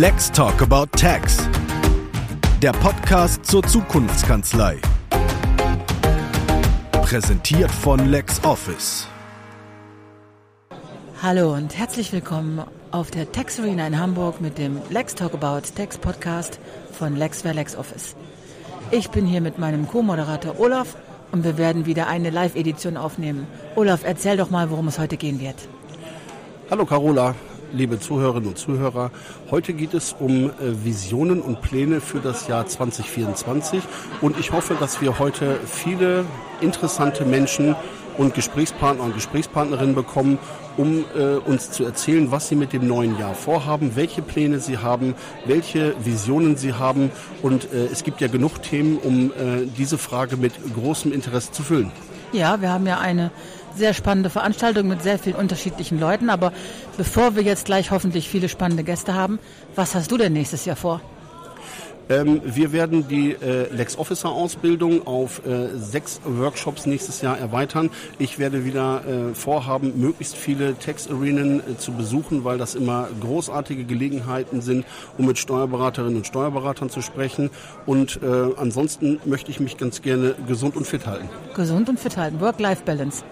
Let's Talk About Tax. Der Podcast zur Zukunftskanzlei. Präsentiert von LexOffice. Hallo und herzlich willkommen auf der Tax Arena in Hamburg mit dem Lex Talk About Tax Podcast von LexWare LexOffice. Ich bin hier mit meinem Co-Moderator Olaf und wir werden wieder eine Live-Edition aufnehmen. Olaf, erzähl doch mal, worum es heute gehen wird. Hallo Carola, liebe Zuhörerinnen und Zuhörer. Heute geht es um äh, Visionen und Pläne für das Jahr 2024 und ich hoffe, dass wir heute viele interessante Menschen und Gesprächspartner und Gesprächspartnerinnen bekommen, um äh, uns zu erzählen, was sie mit dem neuen Jahr vorhaben, welche Pläne sie haben, welche Visionen sie haben. Und äh, es gibt ja genug Themen, um äh, diese Frage mit großem Interesse zu füllen. Ja, wir haben ja eine sehr spannende Veranstaltung mit sehr vielen unterschiedlichen Leuten. Aber bevor wir jetzt gleich hoffentlich viele spannende Gäste haben, was hast du denn nächstes Jahr vor? Ähm, wir werden die äh, Lex Officer Ausbildung auf äh, sechs Workshops nächstes Jahr erweitern. Ich werde wieder äh, vorhaben, möglichst viele Tax Arenen äh, zu besuchen, weil das immer großartige Gelegenheiten sind, um mit Steuerberaterinnen und Steuerberatern zu sprechen. Und äh, ansonsten möchte ich mich ganz gerne gesund und fit halten. Gesund und fit halten, Work-Life-Balance.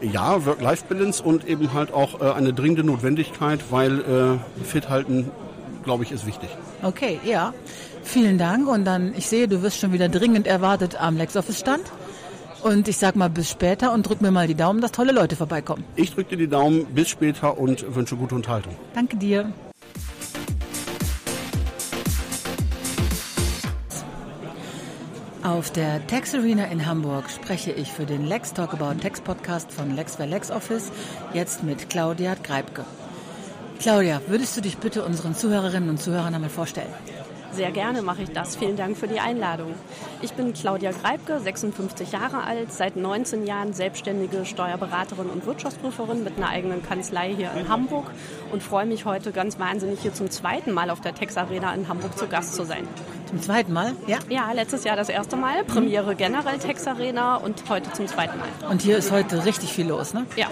Ja, Work-Life-Balance und eben halt auch äh, eine dringende Notwendigkeit, weil äh, fit halten, glaube ich, ist wichtig. Okay, ja. Vielen Dank. Und dann, ich sehe, du wirst schon wieder dringend erwartet am LexOffice-Stand. Und ich sag mal bis später und drück mir mal die Daumen, dass tolle Leute vorbeikommen. Ich drücke dir die Daumen, bis später und wünsche gute Unterhaltung. Danke dir. Auf der Tax Arena in Hamburg spreche ich für den Lex Talk About Tax Podcast von LexWare LexOffice jetzt mit Claudia Greibke. Claudia, würdest du dich bitte unseren Zuhörerinnen und Zuhörern einmal vorstellen? Sehr gerne mache ich das. Vielen Dank für die Einladung. Ich bin Claudia Greibke, 56 Jahre alt, seit 19 Jahren selbstständige Steuerberaterin und Wirtschaftsprüferin mit einer eigenen Kanzlei hier in Hamburg und freue mich heute ganz wahnsinnig hier zum zweiten Mal auf der Tex Arena in Hamburg zu Gast zu sein. Zum zweiten Mal? Ja. Ja, letztes Jahr das erste Mal, Premiere generell Tex Arena und heute zum zweiten Mal. Und hier ist heute richtig viel los, ne? Ja,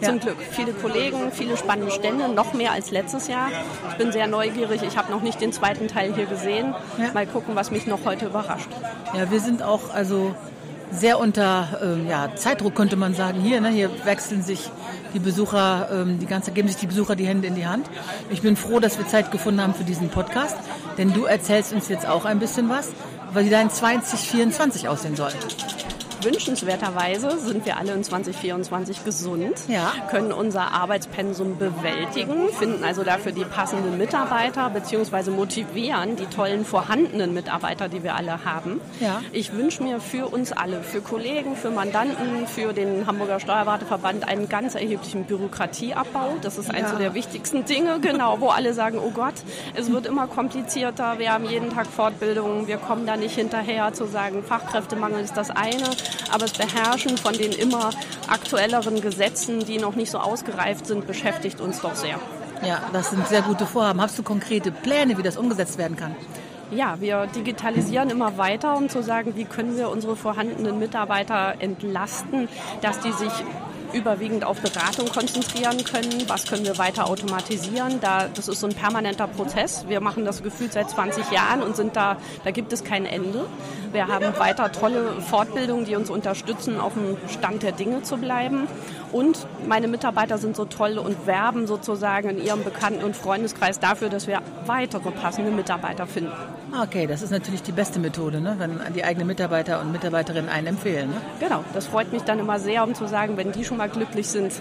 Ja. zum Glück. Viele Kollegen, viele spannende Stände, noch mehr als letztes Jahr. Ich bin sehr neugierig. Ich habe noch nicht den zweiten Teil hier gesehen. Ja. Mal gucken, was mich noch heute überrascht. Ja, wir sind auch also sehr unter ähm, ja, Zeitdruck, könnte man sagen. Hier, ne, hier wechseln sich die Besucher, ähm, die ganze, geben sich die Besucher die Hände in die Hand. Ich bin froh, dass wir Zeit gefunden haben für diesen Podcast, denn du erzählst uns jetzt auch ein bisschen was, wie dein 2024 aussehen soll. Wünschenswerterweise sind wir alle in 2024 gesund, Ja. können unser Arbeitspensum bewältigen, finden also dafür die passenden Mitarbeiter bzw. motivieren die tollen vorhandenen Mitarbeiter, die wir alle haben. Ja. Ich wünsche mir für uns alle, für Kollegen, für Mandanten, für den Hamburger Steuerwarteverband einen ganz erheblichen Bürokratieabbau. Das ist eines Ja. der wichtigsten Dinge, genau, wo alle sagen, oh Gott, es wird immer komplizierter, wir haben jeden Tag Fortbildungen, wir kommen da nicht hinterher zu sagen, Fachkräftemangel ist das eine, aber das Beherrschen von den immer aktuelleren Gesetzen, die noch nicht so ausgereift sind, beschäftigt uns doch sehr. Ja, das sind sehr gute Vorhaben. Hast du konkrete Pläne, wie das umgesetzt werden kann? Ja, wir digitalisieren immer weiter, um zu sagen, wie können wir unsere vorhandenen Mitarbeiter entlasten, dass die sich überwiegend auf Beratung konzentrieren können. Was können wir weiter automatisieren? Da, das ist so ein permanenter Prozess. Wir machen das gefühlt seit 20 Jahren und sind da, da gibt es kein Ende. Wir haben weiter tolle Fortbildungen, die uns unterstützen, auf dem Stand der Dinge zu bleiben. Und meine Mitarbeiter sind so toll und werben sozusagen in ihrem Bekannten- und Freundeskreis dafür, dass wir weitere passende Mitarbeiter finden. Okay, das ist natürlich die beste Methode, ne? wenn die eigenen Mitarbeiter und Mitarbeiterinnen einen empfehlen. Ne? Genau, das freut mich dann immer sehr, um zu sagen, wenn die schon mal glücklich sind,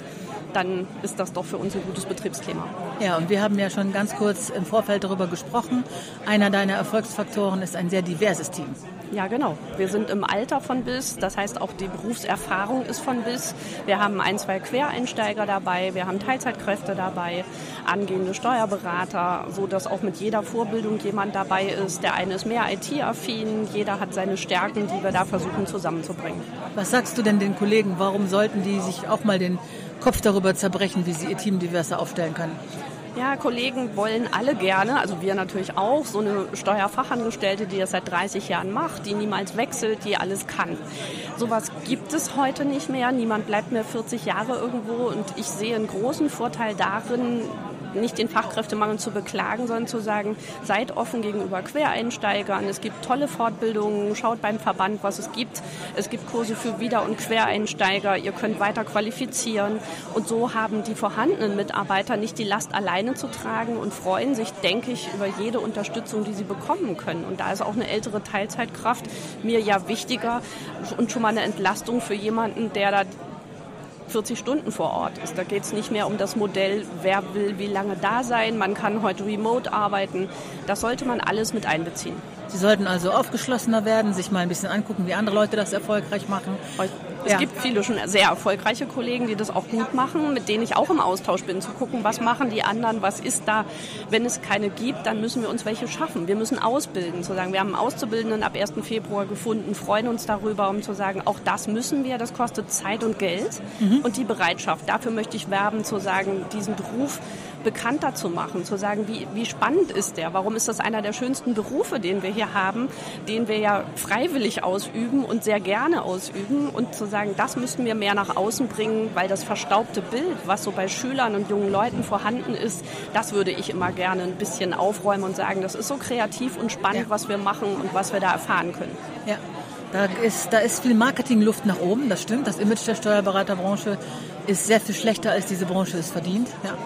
dann ist das doch für uns ein gutes Betriebsklima. Ja, und wir haben ja schon ganz kurz im Vorfeld darüber gesprochen. Einer deiner Erfolgsfaktoren ist ein sehr diverses Team. Ja, genau. Wir sind im Alter von BIS, das heißt auch die Berufserfahrung ist von BIS. Wir haben ein, zwei Quereinsteiger dabei, wir haben Teilzeitkräfte dabei, angehende Steuerberater, so dass auch mit jeder Vorbildung jemand dabei ist. Der eine ist mehr IT-affin, jeder hat seine Stärken, die wir da versuchen zusammenzubringen. Was sagst du denn den Kollegen? Warum sollten die sich auch mal den Kopf darüber zerbrechen, wie sie ihr Team diverser aufstellen können? Ja, Kollegen wollen alle gerne, also wir natürlich auch, so eine Steuerfachangestellte, die das seit 30 Jahren macht, die niemals wechselt, die alles kann. Sowas gibt es heute nicht mehr. Niemand bleibt mehr 40 Jahre irgendwo und ich sehe einen großen Vorteil darin, nicht den Fachkräftemangel zu beklagen, sondern zu sagen, seid offen gegenüber Quereinsteigern. Es gibt tolle Fortbildungen, schaut beim Verband, was es gibt. Es gibt Kurse für Wieder- und Quereinsteiger. Ihr könnt weiter qualifizieren. Und so haben die vorhandenen Mitarbeiter nicht die Last alleine zu tragen und freuen sich, denke ich, über jede Unterstützung, die sie bekommen können. Und da ist auch eine ältere Teilzeitkraft mir ja wichtiger und schon mal eine Entlastung für jemanden, der da 40 Stunden vor Ort ist. Da geht es nicht mehr um das Modell, wer will wie lange da sein. Man kann heute remote arbeiten. Das sollte man alles mit einbeziehen. Sie sollten also aufgeschlossener werden, sich mal ein bisschen angucken, wie andere Leute das erfolgreich machen. Es ja. gibt viele schon sehr erfolgreiche Kollegen, die das auch gut machen, mit denen ich auch im Austausch bin, zu gucken, was machen die anderen, was ist da. Wenn es keine gibt, dann müssen wir uns welche schaffen. Wir müssen ausbilden, zu sagen, wir haben einen Auszubildenden ab 1. Februar gefunden, freuen uns darüber, um zu sagen, auch das müssen wir, das kostet Zeit und Geld mhm. und die Bereitschaft. Dafür möchte ich werben, zu sagen, diesen Beruf bekannter zu machen, zu sagen, wie, wie spannend ist der, warum ist das einer der schönsten Berufe, den wir hier haben, den wir ja freiwillig ausüben und sehr gerne ausüben und zu sagen, das müssten wir mehr nach außen bringen, weil das verstaubte Bild, was so bei Schülern und jungen Leuten vorhanden ist, das würde ich immer gerne ein bisschen aufräumen und sagen, das ist so kreativ und spannend, ja. was wir machen und was wir da erfahren können. Ja. Da ist, da ist viel Marketingluft nach oben, das stimmt. Das Image der Steuerberaterbranche ist sehr viel schlechter, als diese Branche es verdient. Ja.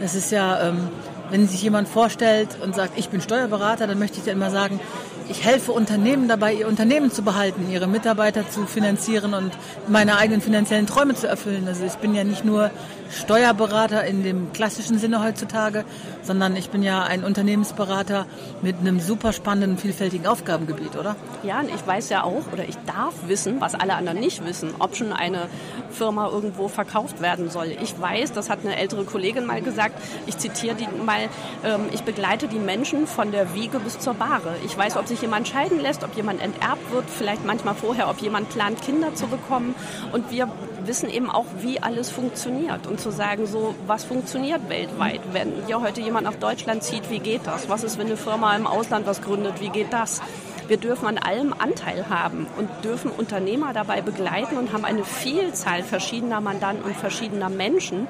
Das ist ja, ähm, wenn sich jemand vorstellt und sagt, ich bin Steuerberater, dann möchte ich dann immer sagen, ich helfe Unternehmen dabei, ihr Unternehmen zu behalten, ihre Mitarbeiter zu finanzieren und meine eigenen finanziellen Träume zu erfüllen. Also ich bin ja nicht nur Steuerberater in dem klassischen Sinne heutzutage, sondern ich bin ja ein Unternehmensberater mit einem super spannenden, vielfältigen Aufgabengebiet, oder? Ja, und ich weiß ja auch, oder ich darf wissen, was alle anderen nicht wissen, ob schon eine Firma irgendwo verkauft werden soll. Ich weiß, das hat eine ältere Kollegin mal gesagt, ich zitiere die mal, ähm, ich begleite die Menschen von der Wiege bis zur Bahre. Ich weiß, ob sich jemand scheiden lässt, ob jemand enterbt wird, vielleicht manchmal vorher, ob jemand plant, Kinder zu bekommen. Und wir wissen eben auch, wie alles funktioniert und zu sagen, so was funktioniert weltweit. Wenn hier heute jemand nach Deutschland zieht, wie geht das? Was ist, wenn eine Firma im Ausland was gründet? Wie geht das? Wir dürfen an allem Anteil haben und dürfen Unternehmer dabei begleiten und haben eine Vielzahl verschiedener Mandanten und verschiedener Menschen,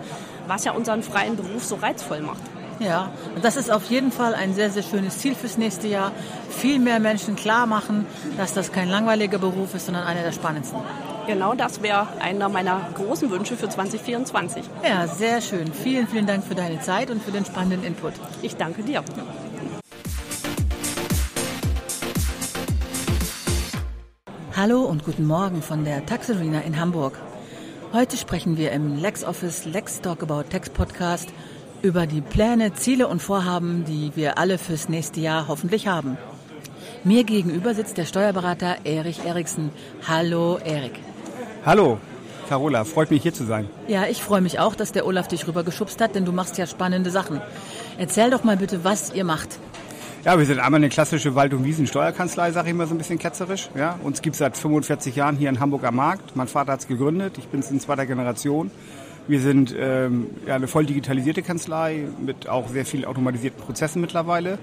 was ja unseren freien Beruf so reizvoll macht. Ja, das ist auf jeden Fall ein sehr, sehr schönes Ziel fürs nächste Jahr. Viel mehr Menschen klar machen, dass das kein langweiliger Beruf ist, sondern einer der spannendsten. Genau das wäre einer meiner großen Wünsche für 2024. Ja, sehr schön. Vielen, vielen Dank für deine Zeit und für den spannenden Input. Ich danke dir. Hallo und guten Morgen von der Tax Arena in Hamburg. Heute sprechen wir im LexOffice Lex Talk About Tax Podcast über die Pläne, Ziele und Vorhaben, die wir alle fürs nächste Jahr hoffentlich haben. Mir gegenüber sitzt der Steuerberater Erich Eriksen. Hallo Erik. Hallo, Carola, freut mich hier zu sein. Ja, ich freue mich auch, dass der Olaf dich rübergeschubst hat, denn du machst ja spannende Sachen. Erzähl doch mal bitte, was ihr macht. Ja, wir sind einmal eine klassische Wald- und Wiesen-Steuerkanzlei, sage ich mal so ein bisschen ketzerisch. Ja, uns gibt es seit 45 Jahren hier in Hamburg am Markt. Mein Vater hat es gegründet, ich bin es in zweiter Generation. Wir sind ähm, ja, eine voll digitalisierte Kanzlei mit auch sehr vielen automatisierten Prozessen mittlerweile.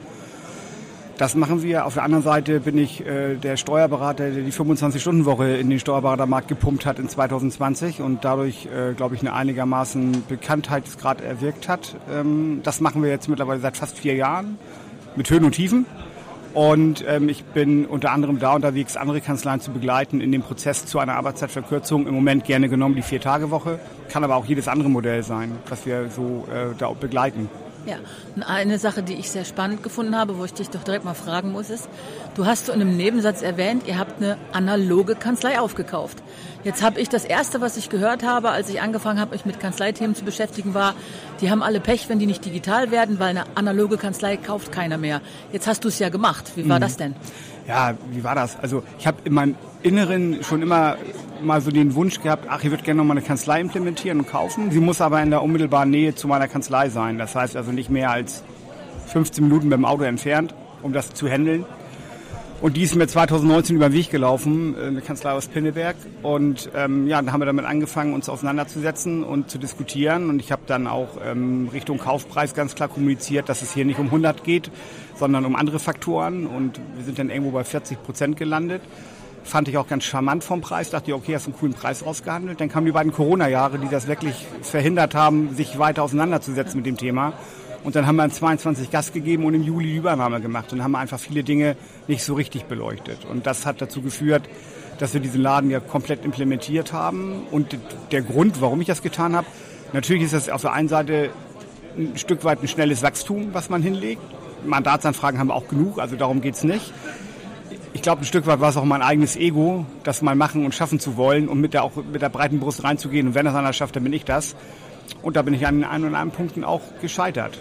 Das machen wir. Auf der anderen Seite bin ich äh, der Steuerberater, der die 25-Stunden-Woche in den Steuerberatermarkt gepumpt hat in 2020 und dadurch, äh, glaube ich, eine einigermaßen Bekanntheitsgrad erwirkt hat. Ähm, das machen wir jetzt mittlerweile seit fast vier Jahren mit Höhen und Tiefen. Und ähm, ich bin unter anderem da unterwegs, andere Kanzleien zu begleiten in dem Prozess zu einer Arbeitszeitverkürzung. Im Moment gerne genommen die Vier-Tage-Woche, kann aber auch jedes andere Modell sein, was wir so äh, da begleiten. Ja, und eine Sache, die ich sehr spannend gefunden habe, wo ich dich doch direkt mal fragen muss, ist, du hast in einem Nebensatz erwähnt, ihr habt eine analoge Kanzlei aufgekauft. Jetzt habe ich das Erste, was ich gehört habe, als ich angefangen habe, mich mit Kanzleithemen zu beschäftigen, war, die haben alle Pech, wenn die nicht digital werden, weil eine analoge Kanzlei kauft keiner mehr. Jetzt hast du es ja gemacht. Wie war mhm. das denn? Ja, wie war das? Also ich habe in meinem Inneren schon immer mal so den Wunsch gehabt, ach, ich würde gerne noch mal eine Kanzlei implementieren und kaufen. Sie muss aber in der unmittelbaren Nähe zu meiner Kanzlei sein. Das heißt also nicht mehr als 15 Minuten dem Auto entfernt, um das zu handeln. Und die ist mir 2019 über den Weg gelaufen, äh, eine Kanzlei aus Pinneberg. Und ähm, ja, dann haben wir damit angefangen, uns auseinanderzusetzen und zu diskutieren. Und ich habe dann auch ähm, Richtung Kaufpreis ganz klar kommuniziert, dass es hier nicht um 100 geht, sondern um andere Faktoren. Und wir sind dann irgendwo bei 40 Prozent gelandet. Fand ich auch ganz charmant vom Preis. Dachte ich, okay, hast einen coolen Preis rausgehandelt. Dann kamen die beiden Corona-Jahre, die das wirklich verhindert haben, sich weiter auseinanderzusetzen mit dem Thema. Und dann haben wir an 22 Gas gegeben und im Juli die Übernahme gemacht und haben einfach viele Dinge nicht so richtig beleuchtet. Und das hat dazu geführt, dass wir diesen Laden ja komplett implementiert haben. Und der Grund, warum ich das getan habe, natürlich ist das auf der einen Seite ein Stück weit ein schnelles Wachstum, was man hinlegt. Mandatsanfragen haben wir auch genug, also darum geht's nicht. Ich glaube, ein Stück weit war es auch mein eigenes Ego, das mal machen und schaffen zu wollen und mit der, auch mit der breiten Brust reinzugehen. Und wenn das einer schafft, dann bin ich das. Und da bin ich an ein und anderen Punkten auch gescheitert.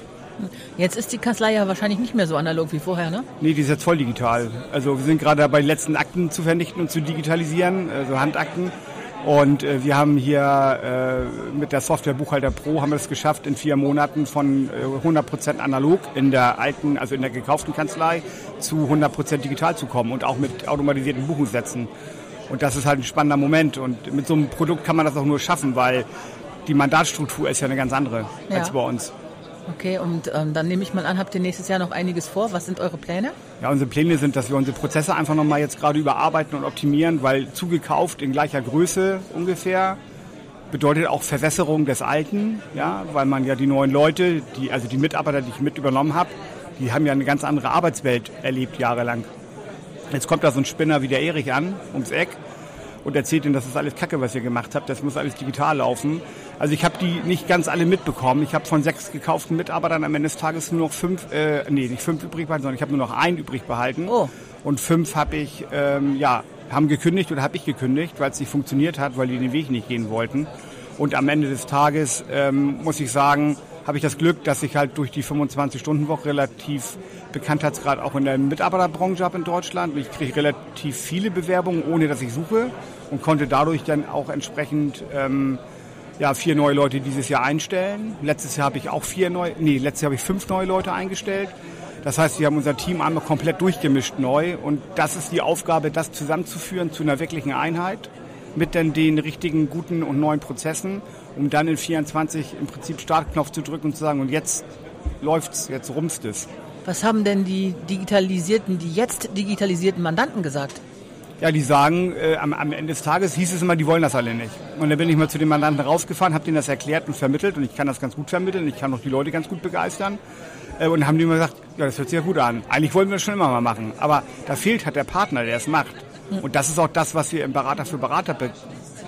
Jetzt ist die Kanzlei ja wahrscheinlich nicht mehr so analog wie vorher, ne? Nee, die ist jetzt voll digital. Also wir sind gerade dabei, die letzten Akten zu vernichten und zu digitalisieren, also Handakten. Und äh, wir haben hier äh, mit der Software Buchhalter Pro haben wir es geschafft, in vier Monaten von äh, 100% analog in der alten, also in der gekauften Kanzlei zu 100% digital zu kommen und auch mit automatisierten Buchungssätzen. Und das ist halt ein spannender Moment. Und mit so einem Produkt kann man das auch nur schaffen, weil die Mandatsstruktur ist ja eine ganz andere Ja. als bei uns. Okay, und ähm, dann nehme ich mal an, habt ihr nächstes Jahr noch einiges vor. Was sind eure Pläne? Ja, unsere Pläne sind, dass wir unsere Prozesse einfach nochmal jetzt gerade überarbeiten und optimieren, weil zugekauft in gleicher Größe ungefähr bedeutet auch Verwässerung des Alten, ja, weil man ja die neuen Leute, die, also die Mitarbeiter, die ich mit übernommen habe, die haben ja eine ganz andere Arbeitswelt erlebt jahrelang. Jetzt kommt da so ein Spinner wie der Erich an, ums Eck, und erzählt ihnen, das ist alles Kacke, was ihr gemacht habt, das muss alles digital laufen. Also ich habe die nicht ganz alle mitbekommen. Ich habe von sechs gekauften Mitarbeitern am Ende des Tages nur noch fünf, äh, nee, nicht fünf übrig behalten, sondern ich habe nur noch einen übrig behalten. Oh. Und fünf habe ich, ähm, ja, haben gekündigt oder habe ich gekündigt, weil es nicht funktioniert hat, weil die den Weg nicht gehen wollten. Und am Ende des Tages ähm, muss ich sagen, habe ich das Glück, dass ich halt durch die 25-Stunden-Woche relativ Bekanntheitsgrad auch in der Mitarbeiterbranche habe in Deutschland. Ich kriege relativ viele Bewerbungen, ohne dass ich suche und konnte dadurch dann auch entsprechend ähm, ja, vier neue Leute dieses Jahr einstellen. Letztes Jahr habe ich auch vier neue, nee, letztes Jahr habe ich fünf neue Leute eingestellt. Das heißt, wir haben unser Team einmal komplett durchgemischt neu und das ist die Aufgabe, das zusammenzuführen zu einer wirklichen Einheit mit dann den richtigen, guten und neuen Prozessen, um dann in 24 im Prinzip Startknopf zu drücken und zu sagen, und jetzt läuft's, jetzt rumst es. Was haben denn die digitalisierten, die jetzt digitalisierten Mandanten gesagt? Ja, die sagen, äh, am, am Ende des Tages hieß es immer, die wollen das alle nicht. Und dann bin ich mal zu den Mandanten rausgefahren, habe denen das erklärt und vermittelt und ich kann das ganz gut vermitteln, ich kann auch die Leute ganz gut begeistern. Äh, und haben die immer gesagt, ja, das hört sich ja gut an. Eigentlich wollen wir das schon immer mal machen, aber da fehlt halt der Partner, der es macht. Und das ist auch das, was wir im Berater für Berater be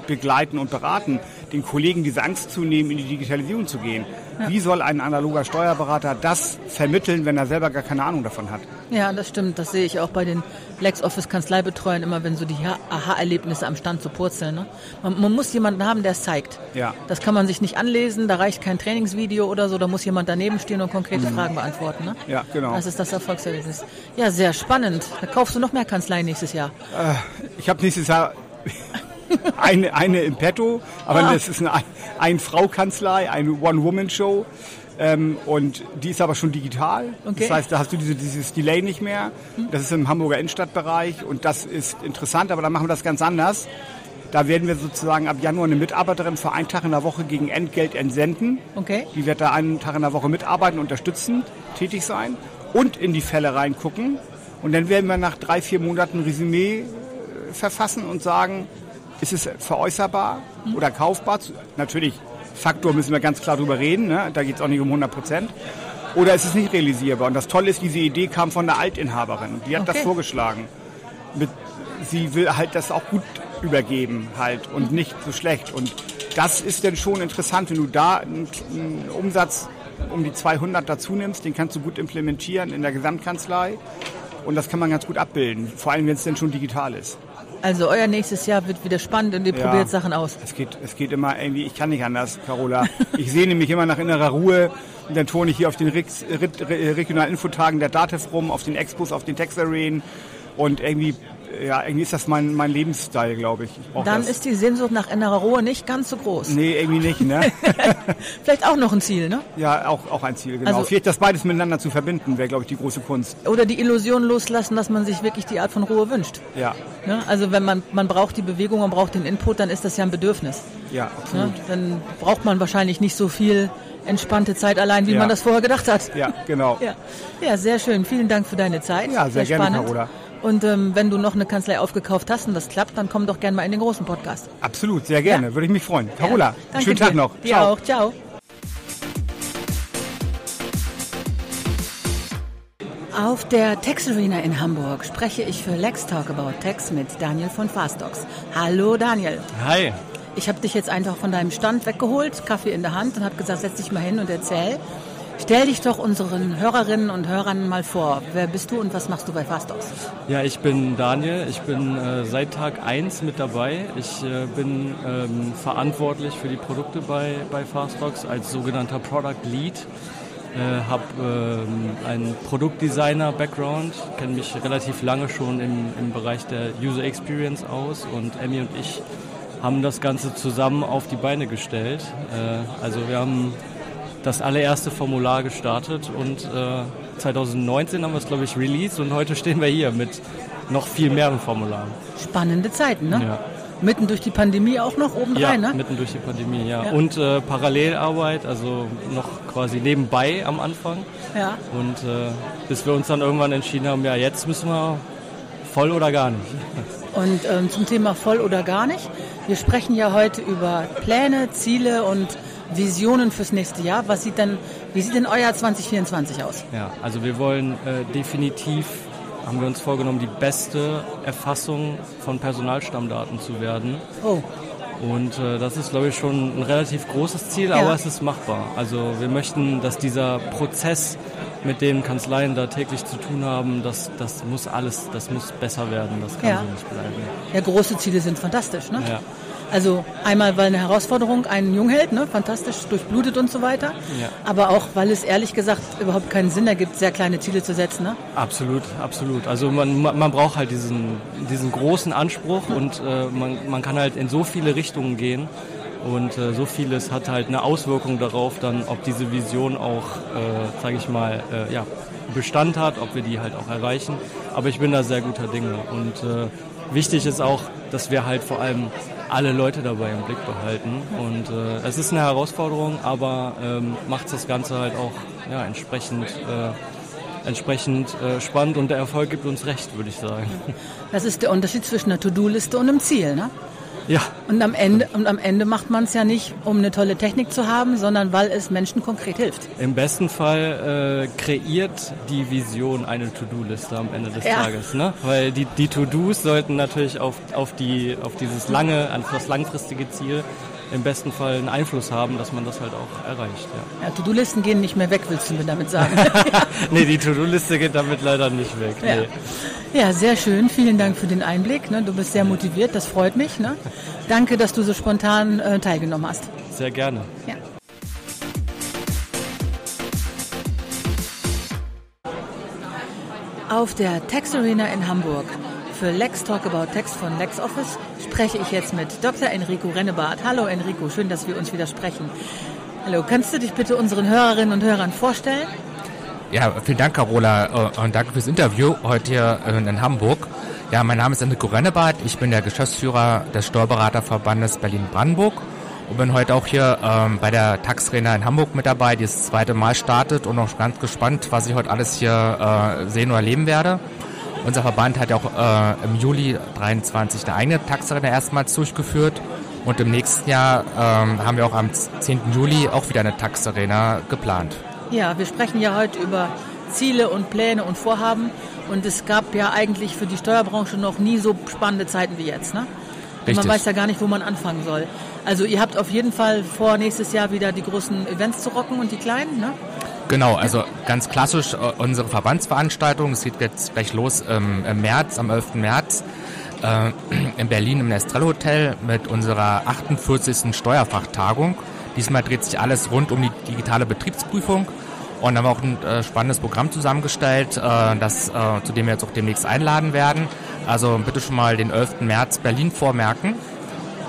begleiten und beraten, den Kollegen diese Angst zu nehmen, in die Digitalisierung zu gehen. Wie soll ein analoger Steuerberater das vermitteln, wenn er selber gar keine Ahnung davon hat? Ja, das stimmt. Das sehe ich auch bei den LexOffice-Kanzleibetreuern immer, wenn so die Aha-Erlebnisse am Stand so purzeln. Ne? Man, man muss jemanden haben, der es zeigt. Ja. Das kann man sich nicht anlesen, da reicht kein Trainingsvideo oder so, da muss jemand daneben stehen und konkrete Fragen beantworten. Ne? Ja, genau. Das ist das Erfolgserlebnis. Ja, sehr spannend. Da kaufst du noch mehr Kanzleien nächstes Jahr. Ich habe nächstes Jahr eine, eine im Petto, aber Ah. das ist eine Ein-Frau-Kanzlei, eine One-Woman-Show. Ähm, und die ist aber schon digital. Okay. Das heißt, da hast du diese, dieses Delay nicht mehr. Das ist im Hamburger Innenstadtbereich und das ist interessant, aber da machen wir das ganz anders. Da werden wir sozusagen ab Januar eine Mitarbeiterin für einen Tag in der Woche gegen Entgelt entsenden. Okay. Die wird da einen Tag in der Woche mitarbeiten, unterstützend tätig sein und in die Fälle reingucken. Und dann werden wir nach drei, vier Monaten ein Resümee äh, verfassen und sagen, ist es veräußerbar oder kaufbar? Natürlich, Faktor müssen wir ganz klar drüber reden, ne? da geht es auch nicht um 100 Prozent. Oder ist es nicht realisierbar? Und das Tolle ist, diese Idee kam von der Altinhaberin. Die hat das Okay. vorgeschlagen. Mit, sie will halt das auch gut übergeben halt und nicht so schlecht. Und das ist dann schon interessant, wenn du da einen, einen Umsatz um die 200 dazu nimmst, den kannst du gut implementieren in der Gesamtkanzlei. Und das kann man ganz gut abbilden, vor allem wenn es denn schon digital ist. Also euer nächstes Jahr wird wieder spannend und ihr Ja. probiert Sachen aus. Es geht, es geht immer irgendwie, ich kann nicht anders, Carola. Ich sehne mich immer nach innerer Ruhe. Und dann turne ich hier auf den Rix- Rit- Re- regionalen Infotagen der DATEV rum, auf den Expos, auf den Tex-Arenen. Und irgendwie, ja, irgendwie ist das mein, mein Lebensstil, glaube ich. ich Dann das. ist die Sehnsucht nach innerer Ruhe nicht ganz so groß. Nee, irgendwie nicht, ne? Vielleicht auch noch ein Ziel, ne? Ja, auch, auch ein Ziel, genau. Also- Vielleicht das beides miteinander zu verbinden, wäre, glaube ich, die große Kunst. Oder die Illusion loslassen, dass man sich wirklich die Art von Ruhe wünscht. Ja, Ne? Also wenn man, man braucht die Bewegung, man braucht den Input, dann ist das ja ein Bedürfnis. ja, absolut. Ne? Dann braucht man wahrscheinlich nicht so viel entspannte Zeit allein, wie Ja. man das vorher gedacht hat. Ja, genau. Ja. ja, sehr schön. Vielen Dank für deine Zeit. Ja, sehr gerne, spannend. Carola. Und ähm, wenn du noch eine Kanzlei aufgekauft hast und das klappt, dann komm doch gerne mal in den großen Podcast. Absolut, sehr gerne. Ja. Würde ich mich freuen. Carola, Ja, schönen dir. Tag noch. Dir auch. Ciao. Auf der Tex Arena in Hamburg spreche ich für Lex Talk About Tex mit Daniel von Fastox. Hallo Daniel. Hi. Ich habe dich jetzt einfach von deinem Stand weggeholt, Kaffee in der Hand und habe gesagt, setz dich mal hin und erzähl. Stell dich doch unseren Hörerinnen und Hörern mal vor. Wer bist du und was machst du bei Fastox? Ja, ich bin Daniel. Ich bin äh, seit Tag 1 mit dabei. Ich äh, bin ähm, verantwortlich für die Produkte bei, bei Fastox als sogenannter Product Lead. Äh, habe ähm, einen Produktdesigner-Background, kenne mich relativ lange schon im, im Bereich der User Experience aus und Emmy und ich haben das Ganze zusammen auf die Beine gestellt. Äh, also wir haben das allererste Formular gestartet und äh, 2019 haben wir es, glaube ich, released und heute stehen wir hier mit noch viel mehr Formularen. Spannende Zeiten, ne? Ja. Mitten durch die Pandemie auch noch obendrein, ja, ne? mitten durch die Pandemie, ja. Ja. Und äh, Parallelarbeit, also noch quasi nebenbei am Anfang. Ja. Und äh, bis wir uns dann irgendwann entschieden haben, ja, jetzt müssen wir voll oder gar nicht. Und ähm, zum Thema voll oder gar nicht. Wir sprechen ja heute über Pläne, Ziele und Visionen fürs nächste Jahr. Was sieht denn, wie sieht denn euer 2024 aus? Ja, also wir wollen äh, definitiv, haben wir uns vorgenommen, die beste Erfassung von Personalstammdaten zu werden. Oh, Und äh, das ist, glaube ich, schon ein relativ großes Ziel, Ja. aber es ist machbar. Also wir möchten, dass dieser Prozess, mit dem Kanzleien da täglich zu tun haben, das, das muss alles, das muss besser werden, das kann Ja. so nicht bleiben. ja, große Ziele sind fantastisch, ne? Ja. Also einmal, weil eine Herausforderung einen jung hält, ne? fantastisch, durchblutet und so weiter. Ja. Aber auch, weil es ehrlich gesagt überhaupt keinen Sinn ergibt, sehr kleine Ziele zu setzen. Ne? Absolut, absolut. Also man, man braucht halt diesen, diesen großen Anspruch und äh, man, man kann halt in so viele Richtungen gehen und äh, so vieles hat halt eine Auswirkung darauf, dann ob diese Vision auch, äh, sage ich mal, äh, ja, Bestand hat, ob wir die halt auch erreichen. Aber ich bin da sehr guter Dinge und äh, wichtig ist auch, dass wir halt vor allem alle Leute dabei im Blick behalten und äh, es ist eine Herausforderung, aber ähm, macht das Ganze halt auch ja, entsprechend äh, entsprechend äh, spannend und der Erfolg gibt uns recht, würde ich sagen. Das ist der Unterschied zwischen einer To-Do-Liste und einem Ziel. Ne? Ja, Und am Ende, und am Ende macht man es ja nicht, um eine tolle Technik zu haben, sondern weil es Menschen konkret hilft. im besten Fall äh, kreiert die Vision eine To-Do-Liste am Ende des Ja. Tages, ne? Weil die, die To-Dos sollten natürlich auf, auf, die, auf dieses lange, auf das langfristige Ziel im besten Fall einen Einfluss haben, dass man das halt auch erreicht. Ja. Ja, To-Do-Listen gehen nicht mehr weg, willst du mir damit sagen. nee, die To-Do-Liste geht damit leider nicht weg. Ja. Nee. ja, sehr schön. Vielen Dank für den Einblick. Ne? Du bist sehr motiviert, das freut mich. Ne? Danke, dass du so spontan äh, teilgenommen hast. Sehr gerne. Ja. Auf der Tex Arena in Hamburg für Lex Talk About Text von LexOffice spreche ich jetzt mit Dr. Enrico Rennebart. Hallo Enrico, schön, dass wir uns wieder sprechen. Hallo, kannst du dich bitte unseren Hörerinnen und Hörern vorstellen? Ja, vielen Dank, Carola, äh, und danke fürs Interview heute hier äh, in Hamburg. Ja, mein Name ist Enrico Rennebart. Ich bin der Geschäftsführer des Steuerberaterverbandes Berlin-Brandenburg und bin heute auch hier ähm, bei der Taxarena in Hamburg mit dabei, die das zweite Mal startet und auch ganz gespannt, was ich heute alles hier äh, sehen oder erleben werde. Unser Verband hat ja auch äh, im Juli 23 eine eigene Taxarena erstmals durchgeführt und im nächsten Jahr ähm, haben wir auch am 10. Juli auch wieder eine Taxarena geplant. Ja, wir sprechen ja heute über Ziele und Pläne und Vorhaben. Und es gab ja eigentlich für die Steuerbranche noch nie so spannende Zeiten wie jetzt. Ne? Man weiß ja gar nicht, wo man anfangen soll. Also ihr habt auf jeden Fall vor, nächstes Jahr wieder die großen Events zu rocken und die kleinen. Ne? Genau, also ganz klassisch äh, unsere Verbandsveranstaltung. Es geht jetzt gleich los ähm, im März, am 11. März äh, in Berlin im Nestrel Hotel mit unserer 48. Steuerfachtagung. Diesmal dreht sich alles rund um die digitale Betriebsprüfung. Und haben auch ein äh, spannendes Programm zusammengestellt, äh, das, äh, zu dem wir jetzt auch demnächst einladen werden. Also bitte schon mal den 11. März Berlin vormerken.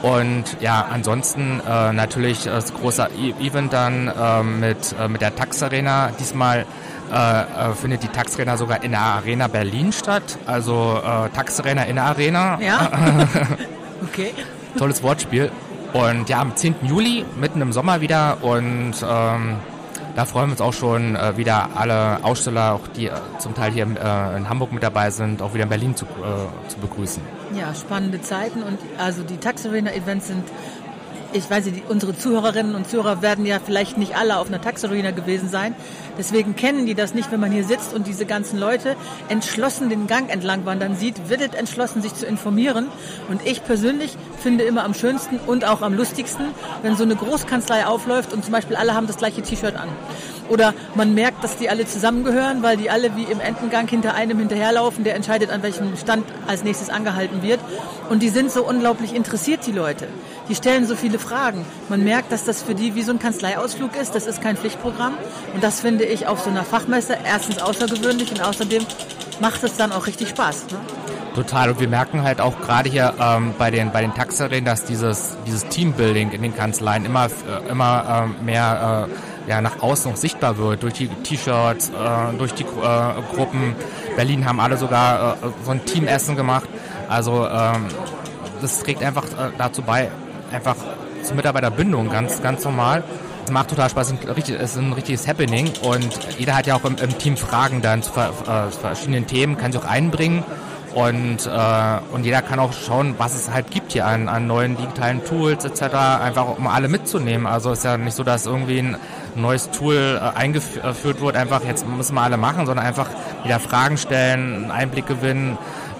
Und ja, ansonsten äh, natürlich das große E- Event dann äh, mit, äh, mit der Tax Arena. Diesmal äh, äh, findet die Tax Arena sogar in der Arena Berlin statt. Also äh, Tax Arena in der Arena. Ja? okay. Tolles Wortspiel. Und ja, am 10. Juli, mitten im Sommer wieder. Und ähm, da freuen wir uns auch schon, äh, wieder alle Aussteller, auch die äh, zum Teil hier äh, in Hamburg mit dabei sind, auch wieder in Berlin zu, äh, zu begrüßen. Ja, spannende Zeiten. Und also die Tax Arena Events sind ich weiß nicht, unsere Zuhörerinnen und Zuhörer werden ja vielleicht nicht alle auf einer Taxarena gewesen sein. Deswegen kennen die das nicht, wenn man hier sitzt und diese ganzen Leute entschlossen den Gang entlang wandern sieht, wird entschlossen, sich zu informieren. Und ich persönlich finde immer am schönsten und auch am lustigsten, wenn so eine Großkanzlei aufläuft und zum Beispiel alle haben das gleiche T-Shirt an. Oder man merkt, dass die alle zusammengehören, weil die alle wie im Entengang hinter einem hinterherlaufen, der entscheidet, an welchem Stand als nächstes angehalten wird. Und die sind so unglaublich interessiert, die Leute. Die stellen so viele Fragen. Man merkt, dass das für die wie so ein Kanzleiausflug ist. Das ist kein Pflichtprogramm. Und das finde ich auf so einer Fachmesse erstens außergewöhnlich und außerdem macht es dann auch richtig Spaß. Ne? Total. Und wir merken halt auch gerade hier ähm, bei den bei den Taxarenen, dass dieses dieses Teambuilding in den Kanzleien immer äh, immer äh, mehr äh, ja, nach außen noch sichtbar wird, durch die T-Shirts, äh, durch die äh, Gruppen. Berlin haben alle sogar äh, so ein Teamessen gemacht. Also ähm, das trägt einfach äh, dazu bei, einfach zur Mitarbeiterbindung ganz, ganz normal. Es macht total Spaß, es ist ein richtiges Happening und jeder hat ja auch im, im Team Fragen dann zu, äh, zu verschiedenen Themen, kann sich auch einbringen und, äh, und jeder kann auch schauen, was es halt gibt hier an, an neuen digitalen Tools etc., einfach um alle mitzunehmen. Also ist ja nicht so, dass irgendwie ein neues Tool äh, eingeführt wird, einfach jetzt müssen wir alle machen, sondern einfach wieder Fragen stellen, einen Einblick gewinnen.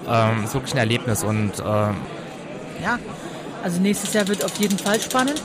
Ähm, ist wirklich ein Erlebnis und äh, ja, also nächstes Jahr wird auf jeden Fall spannend.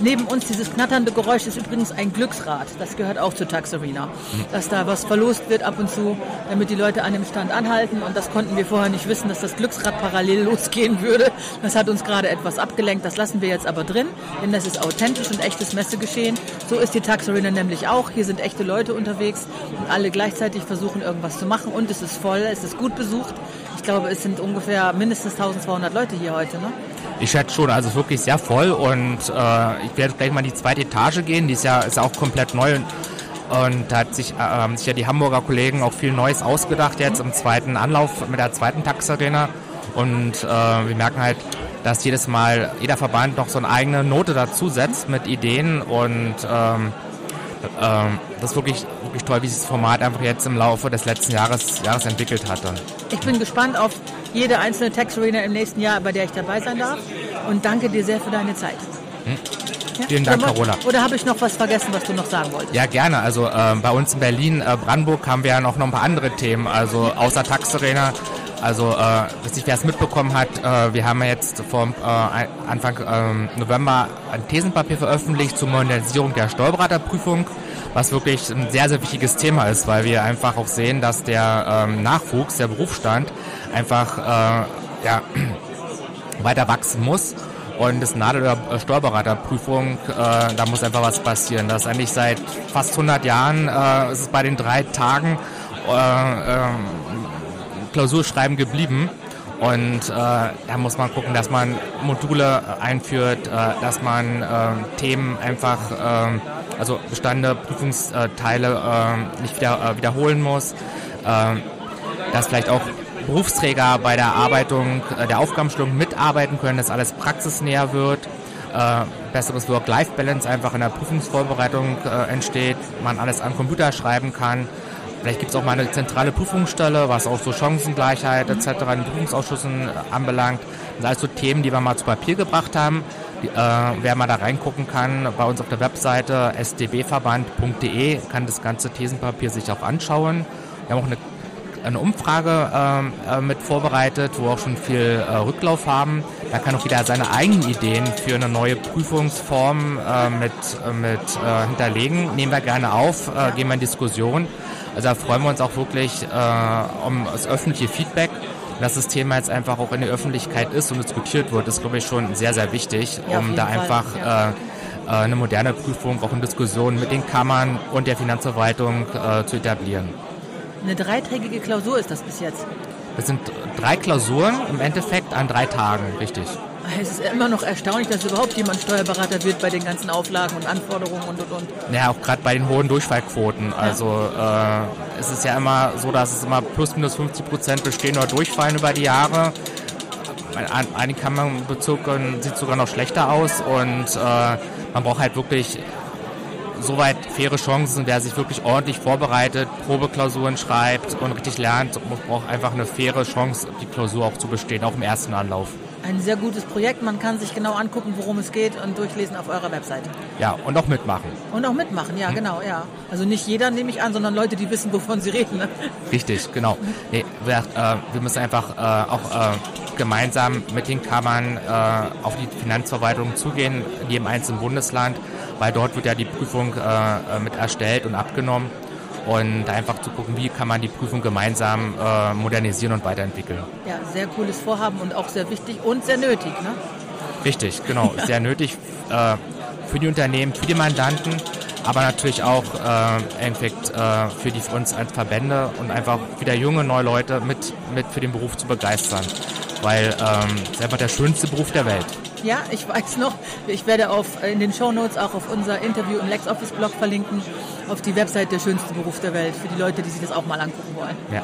Neben uns dieses knatternde Geräusch ist übrigens ein Glücksrad. Das gehört auch zur Tax Arena. Dass da was verlost wird ab und zu, damit die Leute an dem Stand anhalten. Und das konnten wir vorher nicht wissen, dass das Glücksrad parallel losgehen würde. Das hat uns gerade etwas abgelenkt. Das lassen wir jetzt aber drin, denn das ist authentisch und echtes Messegeschehen. So ist die Tax Arena nämlich auch. Hier sind echte Leute unterwegs und alle gleichzeitig versuchen irgendwas zu machen. Und es ist voll, es ist gut besucht. Ich glaube, es sind ungefähr mindestens 1200 Leute hier heute. Ne? Ich schätze schon, also wirklich sehr voll und äh, ich werde gleich mal in die zweite Etage gehen, die ist ja, ist ja auch komplett neu und da hat sich, äh, sich ja die Hamburger Kollegen auch viel Neues ausgedacht jetzt im zweiten Anlauf mit der zweiten Taxarena und äh, wir merken halt, dass jedes Mal jeder Verband noch so eine eigene Note dazu setzt mit Ideen und ähm, ähm, das ist wirklich, wirklich toll, wie sich das Format einfach jetzt im Laufe des letzten Jahres, Jahres entwickelt hat. Dann. Ich bin gespannt auf jede einzelne Tax Arena im nächsten Jahr, bei der ich dabei sein darf. Und danke dir sehr für deine Zeit. Hm. Ja? Vielen Dank, Carola. Oder habe ich noch was vergessen, was du noch sagen wolltest? Ja, gerne. Also äh, bei uns in Berlin, äh, Brandenburg haben wir ja noch, noch ein paar andere Themen. Also außer Tax Arena. Also, äh, dass nicht wer es mitbekommen hat, äh, wir haben ja jetzt vor äh, Anfang äh, November ein Thesenpapier veröffentlicht zur Modernisierung der Steuerberaterprüfung was wirklich ein sehr, sehr wichtiges Thema ist, weil wir einfach auch sehen, dass der ähm, Nachwuchs, der Berufsstand einfach äh, ja, weiter wachsen muss. Und das Nadel- oder Steuerberaterprüfung, äh, da muss einfach was passieren. Das ist eigentlich seit fast 100 Jahren, äh, ist es bei den drei Tagen äh, äh, Klausurschreiben geblieben. Und äh, da muss man gucken, dass man Module einführt, äh, dass man äh, Themen einfach, äh, also bestandene Prüfungsteile äh, nicht wieder, äh, wiederholen muss, äh, dass vielleicht auch Berufsträger bei der Arbeitung, äh, der Aufgabenstellung mitarbeiten können, dass alles praxisnäher wird, äh, besseres Work-Life-Balance einfach in der Prüfungsvorbereitung äh, entsteht, man alles am Computer schreiben kann Vielleicht gibt es auch mal eine zentrale Prüfungsstelle, was auch so Chancengleichheit etc. in Prüfungsausschüssen anbelangt. Das sind alles so Themen, die wir mal zu Papier gebracht haben. Die, äh, wer mal da reingucken kann, bei uns auf der Webseite sdbverband.de kann das ganze Thesenpapier sich auch anschauen. Wir haben auch eine, eine Umfrage ähm, äh, mit vorbereitet, wo auch schon viel äh, Rücklauf haben. Da kann auch jeder seine eigenen Ideen für eine neue Prüfungsform äh, mit, äh, mit äh, hinterlegen. Nehmen wir gerne auf, gehen wir in Diskussion. Also da freuen wir uns auch wirklich äh, um das öffentliche Feedback. dass das Thema jetzt einfach auch in der Öffentlichkeit ist und diskutiert wird, ist, glaube ich, schon sehr, sehr wichtig, ja, um da Fall. einfach ja. äh, eine moderne Prüfung auch in Diskussion mit den Kammern und der Finanzverwaltung äh, zu etablieren. Eine dreitägige Klausur ist das bis jetzt? Das sind drei Klausuren im Endeffekt an drei Tagen, richtig. Es ist immer noch erstaunlich, dass überhaupt jemand Steuerberater wird bei den ganzen Auflagen und Anforderungen und und und. Ja, auch gerade bei den hohen Durchfallquoten. Ja. Also äh, es ist ja immer so, dass es immer plus minus 50 Prozent bestehen oder durchfallen über die Jahre. Einige Kammernbezirken sieht sogar noch schlechter aus und äh, man braucht halt wirklich soweit faire Chancen, wer sich wirklich ordentlich vorbereitet, Probeklausuren schreibt und richtig lernt, braucht einfach eine faire Chance, die Klausur auch zu bestehen, auch im ersten Anlauf. ein sehr gutes Projekt. Man kann sich genau angucken, worum es geht und durchlesen auf eurer Webseite. Ja, und auch mitmachen. Und auch mitmachen, ja, mhm. genau, ja. Also nicht jeder nehme ich an, sondern Leute, die wissen, wovon sie reden. Ne? Richtig, genau. Nee, wir, äh, wir müssen einfach äh, auch äh, gemeinsam mit den Kammern äh, auf die Finanzverwaltung zugehen, in jedem einzelnen Bundesland, weil dort wird ja die Prüfung äh, äh, mit erstellt und abgenommen und einfach zu gucken, wie kann man die Prüfung gemeinsam äh, modernisieren und weiterentwickeln. Ja, sehr cooles Vorhaben und auch sehr wichtig und sehr nötig. Ne? Richtig, genau, sehr nötig äh, für die Unternehmen, für die Mandanten, aber natürlich auch äh, im Endeffekt äh, für, die, für uns als Verbände und einfach wieder junge, neue Leute mit, mit für den Beruf zu begeistern, weil ähm, es ist einfach der schönste Beruf der Welt. Ja, ich weiß noch. Ich werde auf, in den Show Notes auch auf unser Interview im LexOffice-Blog verlinken, auf die Website Der schönste Beruf der Welt, für die Leute, die sich das auch mal angucken wollen. Ja,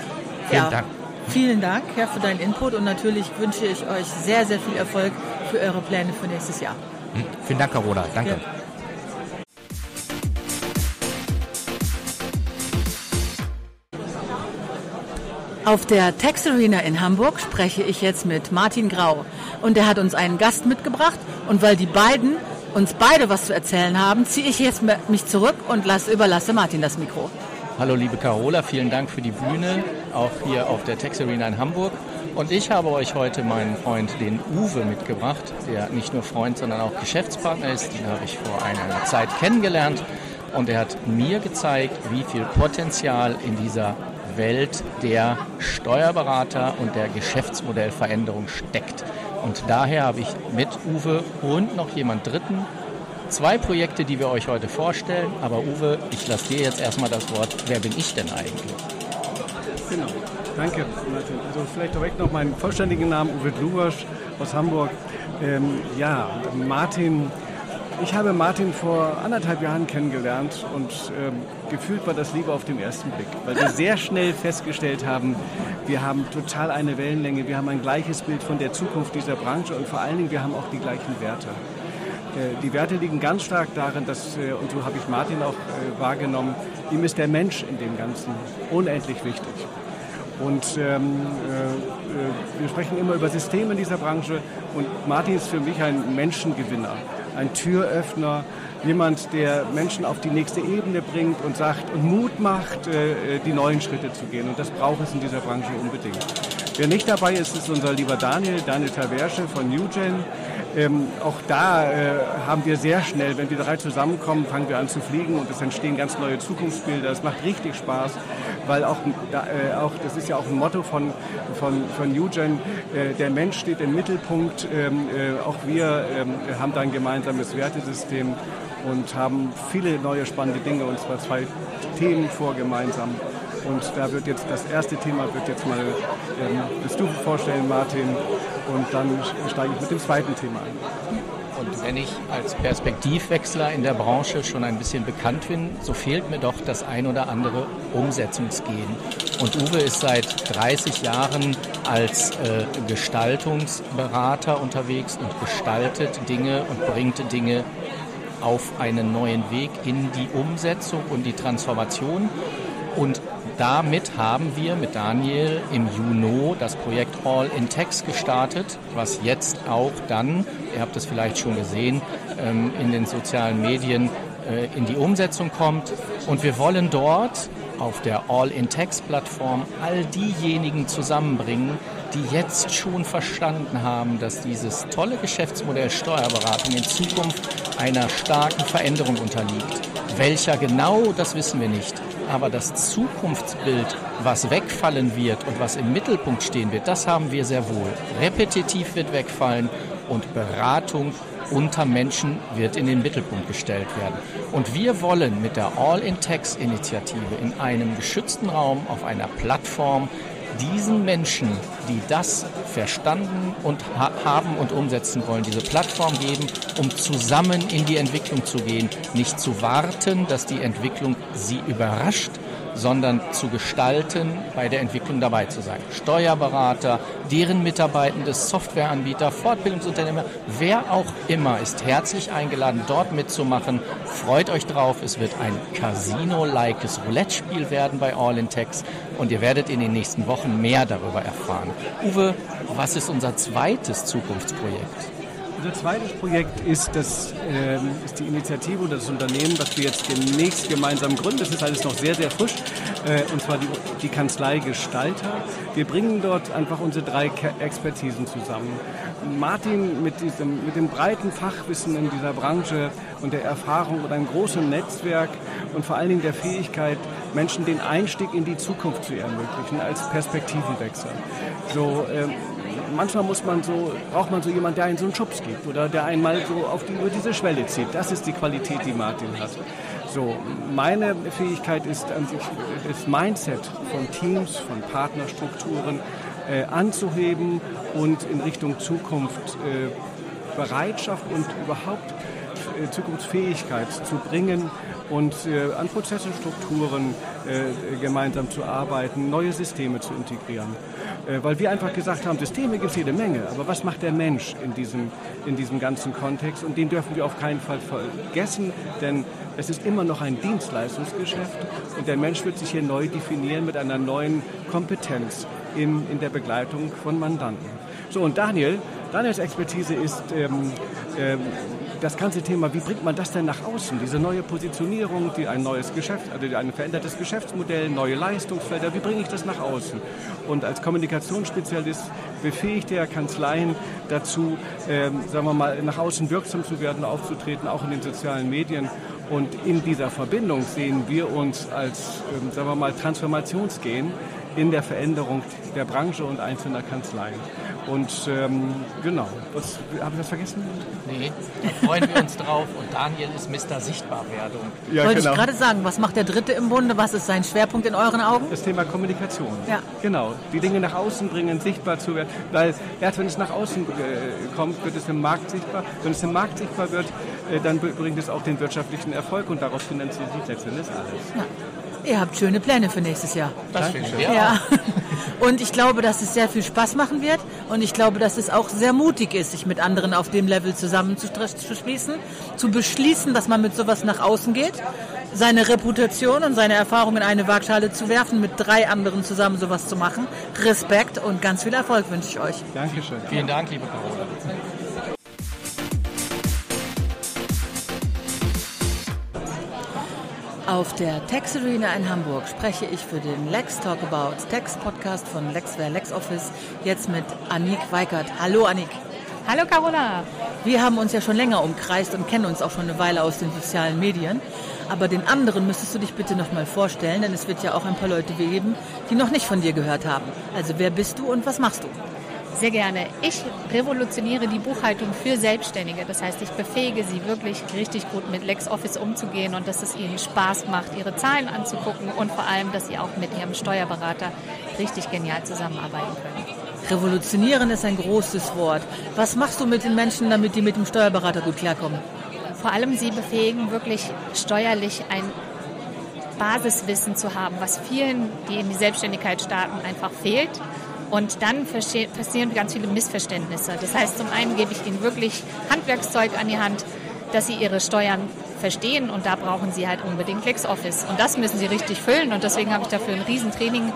vielen ja. Dank. Vielen Dank, Herr, für deinen Input und natürlich wünsche ich euch sehr, sehr viel Erfolg für eure Pläne für nächstes Jahr. Hm, vielen Dank, Carola. Danke. Ja. Auf der Tex Arena in Hamburg spreche ich jetzt mit Martin Grau. Und er hat uns einen Gast mitgebracht. Und weil die beiden uns beide was zu erzählen haben, ziehe ich jetzt mich zurück und lasse, überlasse Martin das Mikro. Hallo liebe Carola, vielen Dank für die Bühne, auch hier auf der Tex Arena in Hamburg. Und ich habe euch heute meinen Freund, den Uwe, mitgebracht, der nicht nur Freund, sondern auch Geschäftspartner ist. Den habe ich vor einer Zeit kennengelernt und er hat mir gezeigt, wie viel Potenzial in dieser Welt der Steuerberater und der Geschäftsmodellveränderung steckt. Und daher habe ich mit Uwe und noch jemand Dritten zwei Projekte, die wir euch heute vorstellen. Aber Uwe, ich lasse dir jetzt erstmal das Wort. Wer bin ich denn eigentlich? Genau. Danke, Martin. Also vielleicht direkt noch meinen vollständigen Namen, Uwe Gluwasch aus Hamburg. Ähm, ja, Martin ich habe Martin vor anderthalb Jahren kennengelernt und ähm, gefühlt war das Liebe auf den ersten Blick, weil wir sehr schnell festgestellt haben, wir haben total eine Wellenlänge, wir haben ein gleiches Bild von der Zukunft dieser Branche und vor allen Dingen, wir haben auch die gleichen Werte. Äh, die Werte liegen ganz stark darin, dass, äh, und so habe ich Martin auch äh, wahrgenommen, ihm ist der Mensch in dem Ganzen unendlich wichtig. Und ähm, äh, wir sprechen immer über Systeme in dieser Branche und Martin ist für mich ein Menschengewinner ein Türöffner, jemand, der Menschen auf die nächste Ebene bringt und sagt und Mut macht, äh, die neuen Schritte zu gehen. Und das braucht es in dieser Branche unbedingt. Wer nicht dabei ist, ist unser lieber Daniel, Daniel Taversche von NewGen. Ähm, auch da äh, haben wir sehr schnell, wenn wir drei zusammenkommen, fangen wir an zu fliegen und es entstehen ganz neue Zukunftsbilder. Es macht richtig Spaß, weil auch, äh, auch das ist ja auch ein Motto von, von, von NewGen, äh, der Mensch steht im Mittelpunkt. Ähm, äh, auch wir ähm, haben da ein gemeinsames Wertesystem und haben viele neue spannende Dinge, und zwar zwei Themen vor gemeinsam. Und da wird jetzt das erste Thema wird jetzt mal ähm, das du vorstellen, Martin, und dann steige ich mit dem zweiten Thema ein. Und wenn ich als Perspektivwechsler in der Branche schon ein bisschen bekannt bin, so fehlt mir doch das ein oder andere Umsetzungsgehen. Und Uwe ist seit 30 Jahren als äh, Gestaltungsberater unterwegs und gestaltet Dinge und bringt Dinge auf einen neuen Weg in die Umsetzung und die Transformation. Und damit haben wir mit Daniel im Juni das Projekt All in Text gestartet, was jetzt auch dann, ihr habt es vielleicht schon gesehen, ähm, in den sozialen Medien äh, in die Umsetzung kommt. Und wir wollen dort auf der All-in-Text-Plattform all diejenigen zusammenbringen, die jetzt schon verstanden haben, dass dieses tolle Geschäftsmodell Steuerberatung in Zukunft einer starken Veränderung unterliegt. Welcher genau, das wissen wir nicht. Aber das Zukunftsbild, was wegfallen wird und was im Mittelpunkt stehen wird, das haben wir sehr wohl. Repetitiv wird wegfallen und Beratung unter Menschen wird in den Mittelpunkt gestellt werden. Und wir wollen mit der All-in-Text-Initiative in einem geschützten Raum auf einer Plattform diesen Menschen, die das verstanden und ha haben und umsetzen wollen, diese Plattform geben, um zusammen in die Entwicklung zu gehen, nicht zu warten, dass die Entwicklung sie überrascht, sondern zu gestalten, bei der Entwicklung dabei zu sein. Steuerberater, deren Mitarbeitende, Softwareanbieter, Fortbildungsunternehmer, wer auch immer ist herzlich eingeladen, dort mitzumachen. Freut euch drauf, es wird ein Casino-likes Roulette-Spiel werden bei All in Text und ihr werdet in den nächsten Wochen mehr darüber erfahren. Uwe, was ist unser zweites Zukunftsprojekt? Unser zweites Projekt ist, das, äh, ist die Initiative oder das Unternehmen, was wir jetzt demnächst gemeinsam gründen. Das ist alles noch sehr, sehr frisch. Äh, und zwar die, die Kanzlei Gestalter. Wir bringen dort einfach unsere drei Expertisen zusammen. Martin mit, diesem, mit dem breiten Fachwissen in dieser Branche und der Erfahrung und einem großen Netzwerk und vor allen Dingen der Fähigkeit, Menschen den Einstieg in die Zukunft zu ermöglichen als Perspektivenwechsel. So, äh, manchmal muss man so, braucht man so jemanden, der einen so einen Schubs gibt oder der einmal so auf die, über diese Schwelle zieht. Das ist die Qualität, die Martin hat. So, meine Fähigkeit ist das Mindset von Teams, von Partnerstrukturen äh, anzuheben und in Richtung Zukunft äh, Bereitschaft und überhaupt äh, Zukunftsfähigkeit zu bringen und äh, an Prozesse, Strukturen äh, gemeinsam zu arbeiten, neue Systeme zu integrieren. Äh, weil wir einfach gesagt haben, Systeme gibt es jede Menge, aber was macht der Mensch in diesem, in diesem ganzen Kontext? Und den dürfen wir auf keinen Fall vergessen, denn es ist immer noch ein Dienstleistungsgeschäft und der Mensch wird sich hier neu definieren mit einer neuen Kompetenz in, in der Begleitung von Mandanten. So, und Daniel, Daniels Expertise ist ähm, ähm, das ganze Thema, wie bringt man das denn nach außen? Diese neue Positionierung, die ein neues Geschäft, also ein verändertes Geschäftsmodell, neue Leistungsfelder, wie bringe ich das nach außen? Und als Kommunikationsspezialist befähigt er Kanzleien dazu, ähm, sagen wir mal, nach außen wirksam zu werden, aufzutreten, auch in den sozialen Medien. Und in dieser Verbindung sehen wir uns als, ähm, sagen wir mal, Transformationsgehen in der Veränderung der Branche und einzelner Kanzleien. Und ähm, genau, was, habe ich was vergessen? Nee, da freuen wir uns drauf. Und Daniel ist Mr. Sichtbarwerdung. Ja, Wollte genau. ich gerade sagen, was macht der Dritte im Bunde? Was ist sein Schwerpunkt in euren Augen? Das Thema Kommunikation. Ja. Genau, die Dinge nach außen bringen, sichtbar zu werden. Weil erst wenn es nach außen äh, kommt, wird es im Markt sichtbar. Wenn es im Markt sichtbar wird, äh, dann bringt es auch den wirtschaftlichen Erfolg und daraus finanziert sich letztendlich alles. Ja. Ihr habt schöne Pläne für nächstes Jahr. Das finde ich. Ja. ja. Und ich glaube, dass es sehr viel Spaß machen wird. Und ich glaube, dass es auch sehr mutig ist, sich mit anderen auf dem Level zusammenzuschließen, zu beschließen, dass man mit sowas nach außen geht, seine Reputation und seine Erfahrung in eine Waagschale zu werfen, mit drei anderen zusammen sowas zu machen. Respekt und ganz viel Erfolg wünsche ich euch. Dankeschön. Vielen Dank, liebe Carola. Auf der Tax Arena in Hamburg spreche ich für den Lex Talk About Tax Podcast von Lexware LexOffice jetzt mit Annik Weikert. Hallo Annik. Hallo Carola. Wir haben uns ja schon länger umkreist und kennen uns auch schon eine Weile aus den sozialen Medien. Aber den anderen müsstest du dich bitte noch mal vorstellen, denn es wird ja auch ein paar Leute geben, die noch nicht von dir gehört haben. Also wer bist du und was machst du? Sehr gerne. Ich revolutioniere die Buchhaltung für Selbstständige. Das heißt, ich befähige sie wirklich richtig gut mit LexOffice umzugehen und dass es ihnen Spaß macht, ihre Zahlen anzugucken und vor allem, dass sie auch mit ihrem Steuerberater richtig genial zusammenarbeiten können. Revolutionieren ist ein großes Wort. Was machst du mit den Menschen, damit die mit dem Steuerberater gut klarkommen? Vor allem sie befähigen, wirklich steuerlich ein Basiswissen zu haben, was vielen, die in die Selbstständigkeit starten, einfach fehlt und dann passieren ganz viele Missverständnisse. Das heißt, zum einen gebe ich ihnen wirklich Handwerkszeug an die Hand, dass sie ihre Steuern verstehen und da brauchen sie halt unbedingt LexOffice. Und das müssen sie richtig füllen und deswegen habe ich dafür ein Riesentraining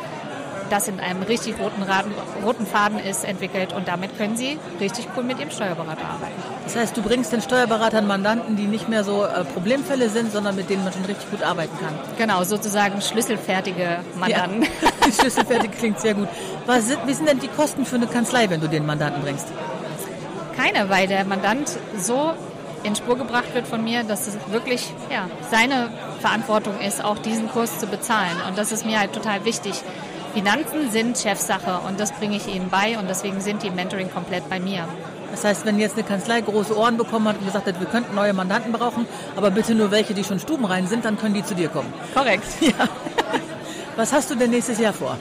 das in einem richtig roten, Raden, roten Faden ist, entwickelt und damit können Sie richtig cool mit Ihrem Steuerberater arbeiten. Das heißt, du bringst den Steuerberatern Mandanten, die nicht mehr so äh, Problemfälle sind, sondern mit denen man schon richtig gut arbeiten kann. Genau, sozusagen schlüsselfertige Mandanten. Ja, schlüsselfertig klingt sehr gut. Was sind, wie sind denn die Kosten für eine Kanzlei, wenn du den Mandanten bringst? Keine, weil der Mandant so in Spur gebracht wird von mir, dass es wirklich ja, seine Verantwortung ist, auch diesen Kurs zu bezahlen. Und das ist mir halt total wichtig, Finanzen sind Chefsache und das bringe ich Ihnen bei und deswegen sind die im Mentoring komplett bei mir. Das heißt, wenn jetzt eine Kanzlei große Ohren bekommen hat und gesagt hat, wir könnten neue Mandanten brauchen, aber bitte nur welche, die schon stubenrein sind, dann können die zu dir kommen. Korrekt. Ja. Was hast du denn nächstes Jahr vor?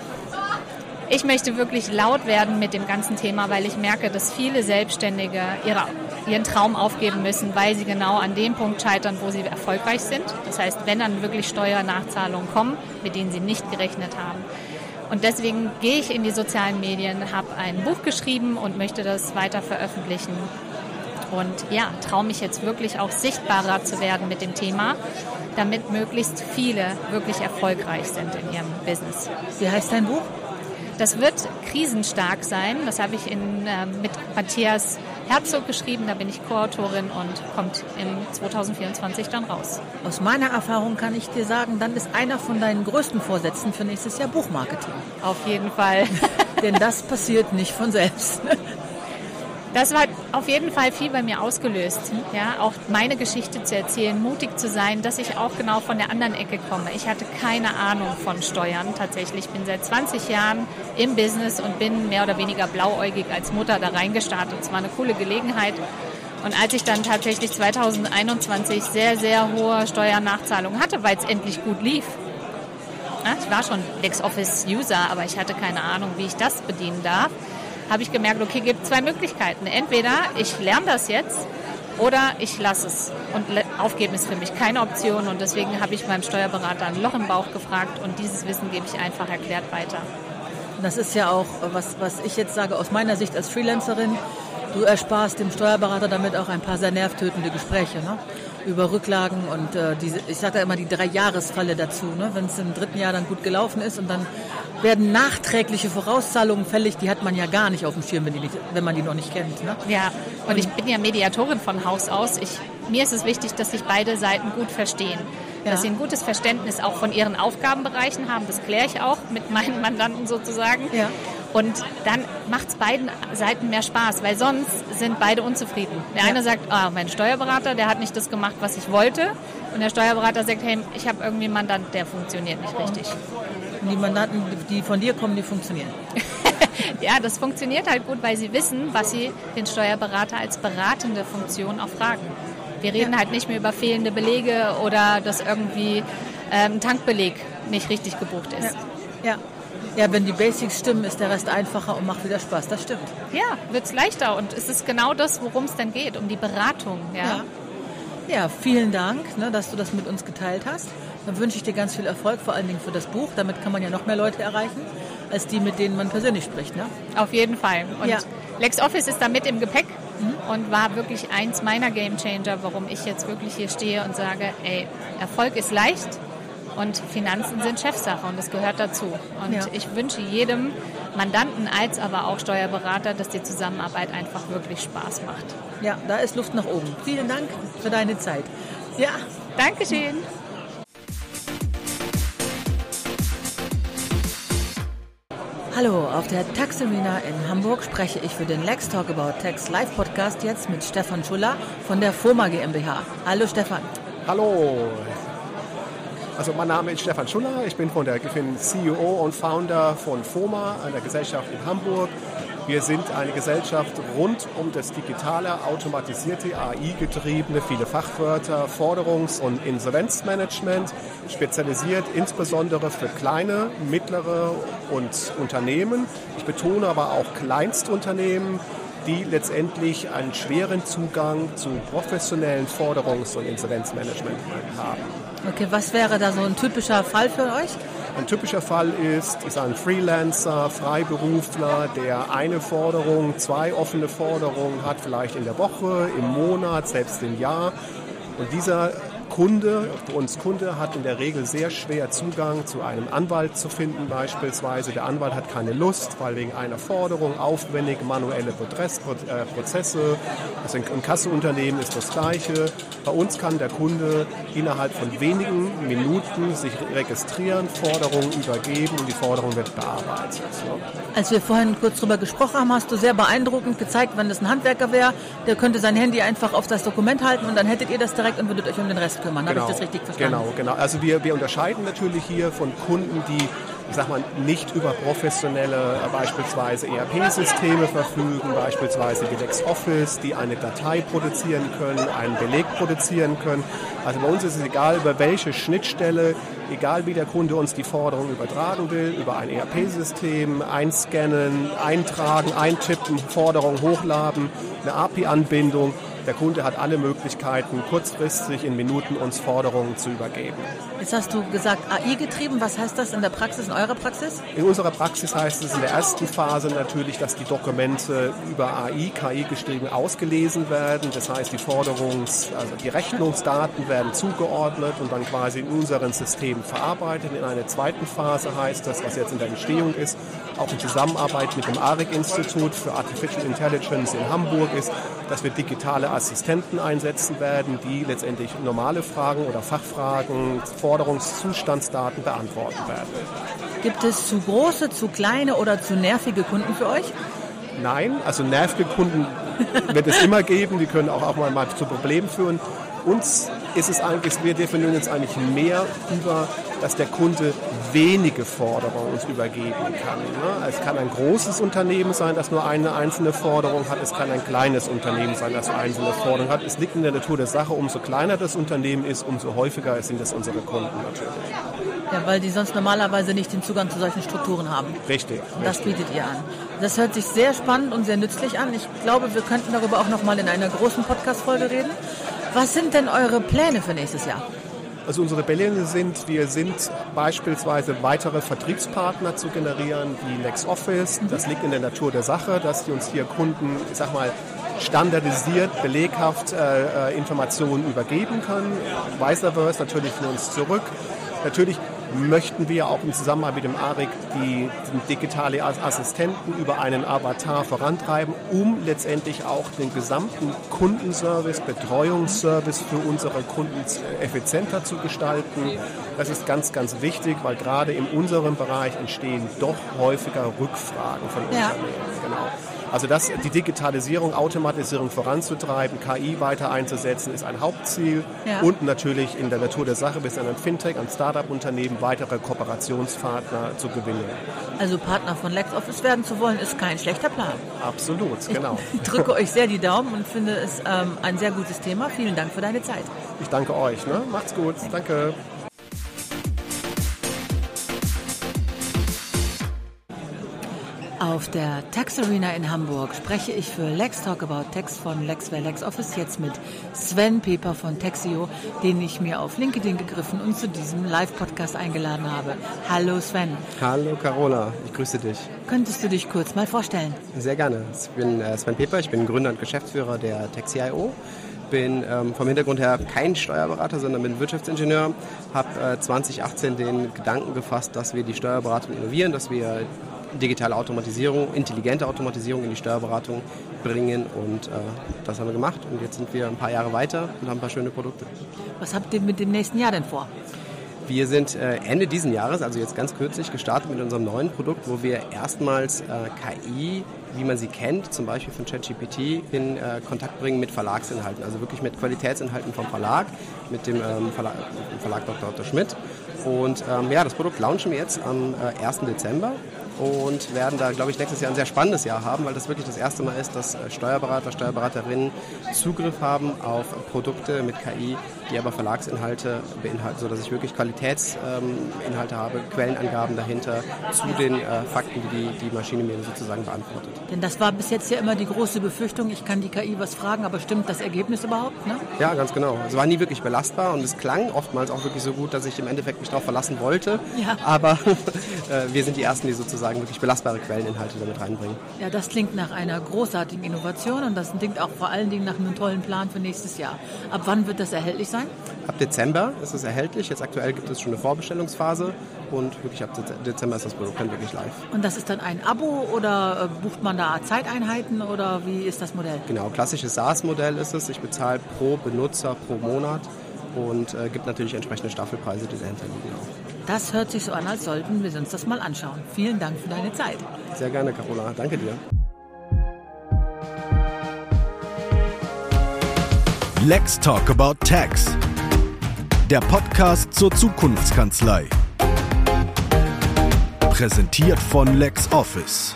Ich möchte wirklich laut werden mit dem ganzen Thema, weil ich merke, dass viele Selbstständige ihre ihren Traum aufgeben müssen, weil sie genau an dem Punkt scheitern, wo sie erfolgreich sind. Das heißt, wenn dann wirklich Steuernachzahlungen kommen, mit denen sie nicht gerechnet haben. Und deswegen gehe ich in die sozialen Medien, habe ein Buch geschrieben und möchte das weiter veröffentlichen. Und ja, traue mich jetzt wirklich auch sichtbarer zu werden mit dem Thema, damit möglichst viele wirklich erfolgreich sind in ihrem Business. Wie heißt dein Buch? Das wird krisenstark sein. Das habe ich in, äh, mit Matthias Herzog geschrieben. Da bin ich Co-Autorin und kommt im 2024 dann raus. Aus meiner Erfahrung kann ich dir sagen, dann ist einer von deinen größten Vorsätzen für nächstes Jahr Buchmarketing. Auf jeden Fall. Denn das passiert nicht von selbst. Das hat auf jeden Fall viel bei mir ausgelöst. Ja, auch meine Geschichte zu erzählen, mutig zu sein, dass ich auch genau von der anderen Ecke komme. Ich hatte keine Ahnung von Steuern tatsächlich. Ich bin seit 20 Jahren im Business und bin mehr oder weniger blauäugig als Mutter da reingestartet. Es war eine coole Gelegenheit. Und als ich dann tatsächlich 2021 sehr, sehr hohe Steuernachzahlungen hatte, weil es endlich gut lief, ich war schon LexOffice-User, aber ich hatte keine Ahnung, wie ich das bedienen darf habe ich gemerkt, okay, gibt zwei Möglichkeiten. Entweder ich lerne das jetzt oder ich lasse es. Und aufgeben ist für mich keine Option. Und deswegen habe ich meinem Steuerberater ein Loch im Bauch gefragt und dieses Wissen gebe ich einfach erklärt weiter. Das ist ja auch, was, was ich jetzt sage, aus meiner Sicht als Freelancerin, du ersparst dem Steuerberater damit auch ein paar sehr nervtötende Gespräche. Ne? Über Rücklagen und äh, diese, ich sage da immer die Drei-Jahres-Falle dazu. Ne? Wenn es im dritten Jahr dann gut gelaufen ist und dann werden nachträgliche Vorauszahlungen fällig, die hat man ja gar nicht auf dem Schirm, wenn, die nicht, wenn man die noch nicht kennt. Ne? Ja, und ich bin ja Mediatorin von Haus aus. Ich, mir ist es wichtig, dass sich beide Seiten gut verstehen. Ja. Dass sie ein gutes Verständnis auch von ihren Aufgabenbereichen haben. Das kläre ich auch mit meinen Mandanten sozusagen. Ja. Und dann macht es beiden Seiten mehr Spaß, weil sonst sind beide unzufrieden. Der ja. eine sagt, ah, mein Steuerberater, der hat nicht das gemacht, was ich wollte. Und der Steuerberater sagt, hey, ich habe irgendwie einen Mandant, der funktioniert nicht richtig. Die Mandanten, die von dir kommen, die funktionieren. ja, das funktioniert halt gut, weil sie wissen, was sie den Steuerberater als beratende Funktion auch fragen. Wir reden ja. halt nicht mehr über fehlende Belege oder dass irgendwie ähm, ein Tankbeleg nicht richtig gebucht ist. Ja. ja. Ja, wenn die Basics stimmen, ist der Rest einfacher und macht wieder Spaß. Das stimmt. Ja, wird es leichter und es ist genau das, worum es dann geht, um die Beratung. Ja, ja. ja vielen Dank, ne, dass du das mit uns geteilt hast. Dann wünsche ich dir ganz viel Erfolg, vor allen Dingen für das Buch. Damit kann man ja noch mehr Leute erreichen, als die, mit denen man persönlich spricht. Ne? Auf jeden Fall. Und ja. LexOffice ist da mit im Gepäck mhm. und war wirklich eins meiner Gamechanger, warum ich jetzt wirklich hier stehe und sage, ey, Erfolg ist leicht, und Finanzen sind Chefsache und das gehört dazu. Und ja. ich wünsche jedem Mandanten als aber auch Steuerberater, dass die Zusammenarbeit einfach wirklich Spaß macht. Ja, da ist Luft nach oben. Vielen Dank für deine Zeit. Ja, Dankeschön. Hallo, auf der Tax Arena in Hamburg spreche ich für den Lex Talk About Tax Live Podcast jetzt mit Stefan Schuller von der FOMA GmbH. Hallo Stefan. Hallo, also mein Name ist Stefan Schuller, ich bin, von der, ich bin CEO und Founder von FOMA, einer Gesellschaft in Hamburg. Wir sind eine Gesellschaft rund um das digitale, automatisierte, AI-getriebene, viele Fachwörter, Forderungs- und Insolvenzmanagement, spezialisiert insbesondere für kleine, mittlere und Unternehmen. Ich betone aber auch Kleinstunternehmen, die letztendlich einen schweren Zugang zu professionellen Forderungs- und Insolvenzmanagement haben. Okay, was wäre da so ein typischer Fall für euch? Ein typischer Fall ist, ist ein Freelancer, Freiberufler, der eine Forderung, zwei offene Forderungen hat, vielleicht in der Woche, im Monat, selbst im Jahr. Und dieser Kunde, für uns Kunde, hat in der Regel sehr schwer Zugang zu einem Anwalt zu finden beispielsweise. Der Anwalt hat keine Lust, weil wegen einer Forderung aufwendig manuelle äh, Prozesse. Also ein Kasseunternehmen ist das Gleiche. Bei uns kann der Kunde innerhalb von wenigen Minuten sich registrieren, Forderungen übergeben und die Forderung wird bearbeitet. Als wir vorhin kurz darüber gesprochen haben, hast du sehr beeindruckend gezeigt, wenn das ein Handwerker wäre, der könnte sein Handy einfach auf das Dokument halten und dann hättet ihr das direkt und würdet euch um den Rest kümmern. Genau. Habe ich das richtig verstanden? Genau, genau. Also wir, wir unterscheiden natürlich hier von Kunden, die ich sag mal, nicht über professionelle äh, beispielsweise ERP-Systeme verfügen, beispielsweise wie LexOffice, die eine Datei produzieren können, einen Beleg produzieren können. Also bei uns ist es egal, über welche Schnittstelle, egal wie der Kunde uns die Forderung übertragen will, über ein ERP-System, einscannen, eintragen, eintippen, Forderung hochladen, eine API-Anbindung Der Kunde hat alle Möglichkeiten, kurzfristig in Minuten uns Forderungen zu übergeben. Jetzt hast du gesagt AI getrieben. Was heißt das in der Praxis, in eurer Praxis? In unserer Praxis heißt es in der ersten Phase natürlich, dass die Dokumente über AI, KI geschrieben, ausgelesen werden. Das heißt, die Forderungs-, also die Rechnungsdaten werden zugeordnet und dann quasi in unseren Systemen verarbeitet. In einer zweiten Phase heißt das, was jetzt in der Entstehung ist, auch in Zusammenarbeit mit dem ARIC-Institut für Artificial Intelligence in Hamburg ist, dass wir digitale Assistenten einsetzen werden, die letztendlich normale Fragen oder Fachfragen, Forderungszustandsdaten beantworten werden. Gibt es zu große, zu kleine oder zu nervige Kunden für euch? Nein, also nervige Kunden wird es immer geben, die können auch, auch mal, mal zu Problemen führen. Uns ist es eigentlich, wir definieren jetzt eigentlich mehr über, dass der Kunde wenige Forderungen uns übergeben kann. Ne? Es kann ein großes Unternehmen sein, das nur eine einzelne Forderung hat. Es kann ein kleines Unternehmen sein, das einzelne Forderungen hat. Es liegt in der Natur der Sache, umso kleiner das Unternehmen ist, umso häufiger sind es unsere Kunden natürlich. Ja, weil die sonst normalerweise nicht den Zugang zu solchen Strukturen haben. Richtig. Und das bietet ihr an. Das hört sich sehr spannend und sehr nützlich an. Ich glaube, wir könnten darüber auch noch mal in einer großen Podcast-Folge reden. Was sind denn eure Pläne für nächstes Jahr? Also unsere Pläne sind, wir sind beispielsweise weitere Vertriebspartner zu generieren, wie LexOffice. Das liegt in der Natur der Sache, dass die uns hier Kunden, ich sag mal, standardisiert, beleghaft äh, Informationen übergeben können. Vice versa natürlich für uns zurück. Natürlich möchten wir auch in Zusammenarbeit mit dem ARIC die, die digitale Assistenten über einen Avatar vorantreiben, um letztendlich auch den gesamten Kundenservice, Betreuungsservice für unsere Kunden effizienter zu gestalten. Das ist ganz, ganz wichtig, weil gerade in unserem Bereich entstehen doch häufiger Rückfragen von Ja. Unternehmen. Genau. Also das, die Digitalisierung, Automatisierung voranzutreiben, KI weiter einzusetzen, ist ein Hauptziel. Ja. Und natürlich in der Natur der Sache bis an ein Fintech, ein Startup-Unternehmen weitere Kooperationspartner zu gewinnen. Also Partner von LexOffice werden zu wollen, ist kein schlechter Plan. Absolut, genau. Ich drücke euch sehr die Daumen und finde es ähm, ein sehr gutes Thema. Vielen Dank für deine Zeit. Ich danke euch. Ne? Macht's gut. Danke. Auf der Tax Arena in Hamburg spreche ich für Lex Talk About Tax von LexWare LexOffice jetzt mit Sven Peper von Texio, den ich mir auf LinkedIn gegriffen und zu diesem Live-Podcast eingeladen habe. Hallo Sven, Hallo Carola, ich grüße dich. könntest du dich kurz mal vorstellen? Sehr gerne. Ich bin äh, Sven Peper, ich bin Gründer und Geschäftsführer der TechCIO. Bin ähm, vom Hintergrund her kein Steuerberater, sondern bin Wirtschaftsingenieur. Habe äh, 2018 den Gedanken gefasst, dass wir die Steuerberatung innovieren, dass wir digitale Automatisierung, intelligente Automatisierung in die Steuerberatung bringen und äh, das haben wir gemacht und jetzt sind wir ein paar Jahre weiter und haben ein paar schöne Produkte. Was habt ihr mit dem nächsten Jahr denn vor? Wir sind äh, Ende diesen Jahres, also jetzt ganz kürzlich, gestartet mit unserem neuen Produkt, wo wir erstmals äh, KI, wie man sie kennt, zum Beispiel von ChatGPT, in äh, Kontakt bringen mit Verlagsinhalten, also wirklich mit Qualitätsinhalten vom Verlag, mit dem ähm, Verlag, Verlag Dr. Otto Schmidt. Und ähm, ja, das Produkt launchen wir jetzt am äh, 1. Dezember und werden da, glaube ich, nächstes Jahr ein sehr spannendes Jahr haben, weil das wirklich das erste Mal ist, dass äh, Steuerberater, Steuerberaterinnen Zugriff haben auf Produkte mit KI, die aber Verlagsinhalte beinhalten, sodass ich wirklich Qualitätsinhalte habe, Quellenangaben dahinter zu den äh, Fakten, die, die die Maschine mir sozusagen beantwortet. Denn das war bis jetzt ja immer die große Befürchtung, ich kann die KI was fragen, aber stimmt das Ergebnis überhaupt? Ne? Ja, ganz genau. Es war nie wirklich belastbar und es klang oftmals auch wirklich so gut, dass ich im Endeffekt mich darauf verlassen wollte. Ja. Aber äh, wir sind die Ersten, die sozusagen wirklich belastbare Quelleninhalte damit reinbringen. Ja, das klingt nach einer großartigen Innovation und das klingt auch vor allen Dingen nach einem tollen Plan für nächstes Jahr. Ab wann wird das erhältlich sein? Ab Dezember ist es erhältlich. Jetzt aktuell gibt es schon eine Vorbestellungsphase und wirklich ab Dez- Dezember ist das Produkt dann wirklich live. Und das ist dann ein Abo oder äh, bucht man da Zeiteinheiten oder wie ist das Modell? Genau, klassisches SaaS-Modell ist es. Ich bezahle pro Benutzer pro Monat und äh, gibt natürlich entsprechende Staffelpreise, die dahinter liegen auch. Das hört sich so an, als sollten wir uns das mal anschauen. Vielen Dank für deine Zeit. Sehr gerne, Carola. Danke dir. Let's Talk About Tax. Der Podcast zur Zukunftskanzlei. Präsentiert von LexOffice.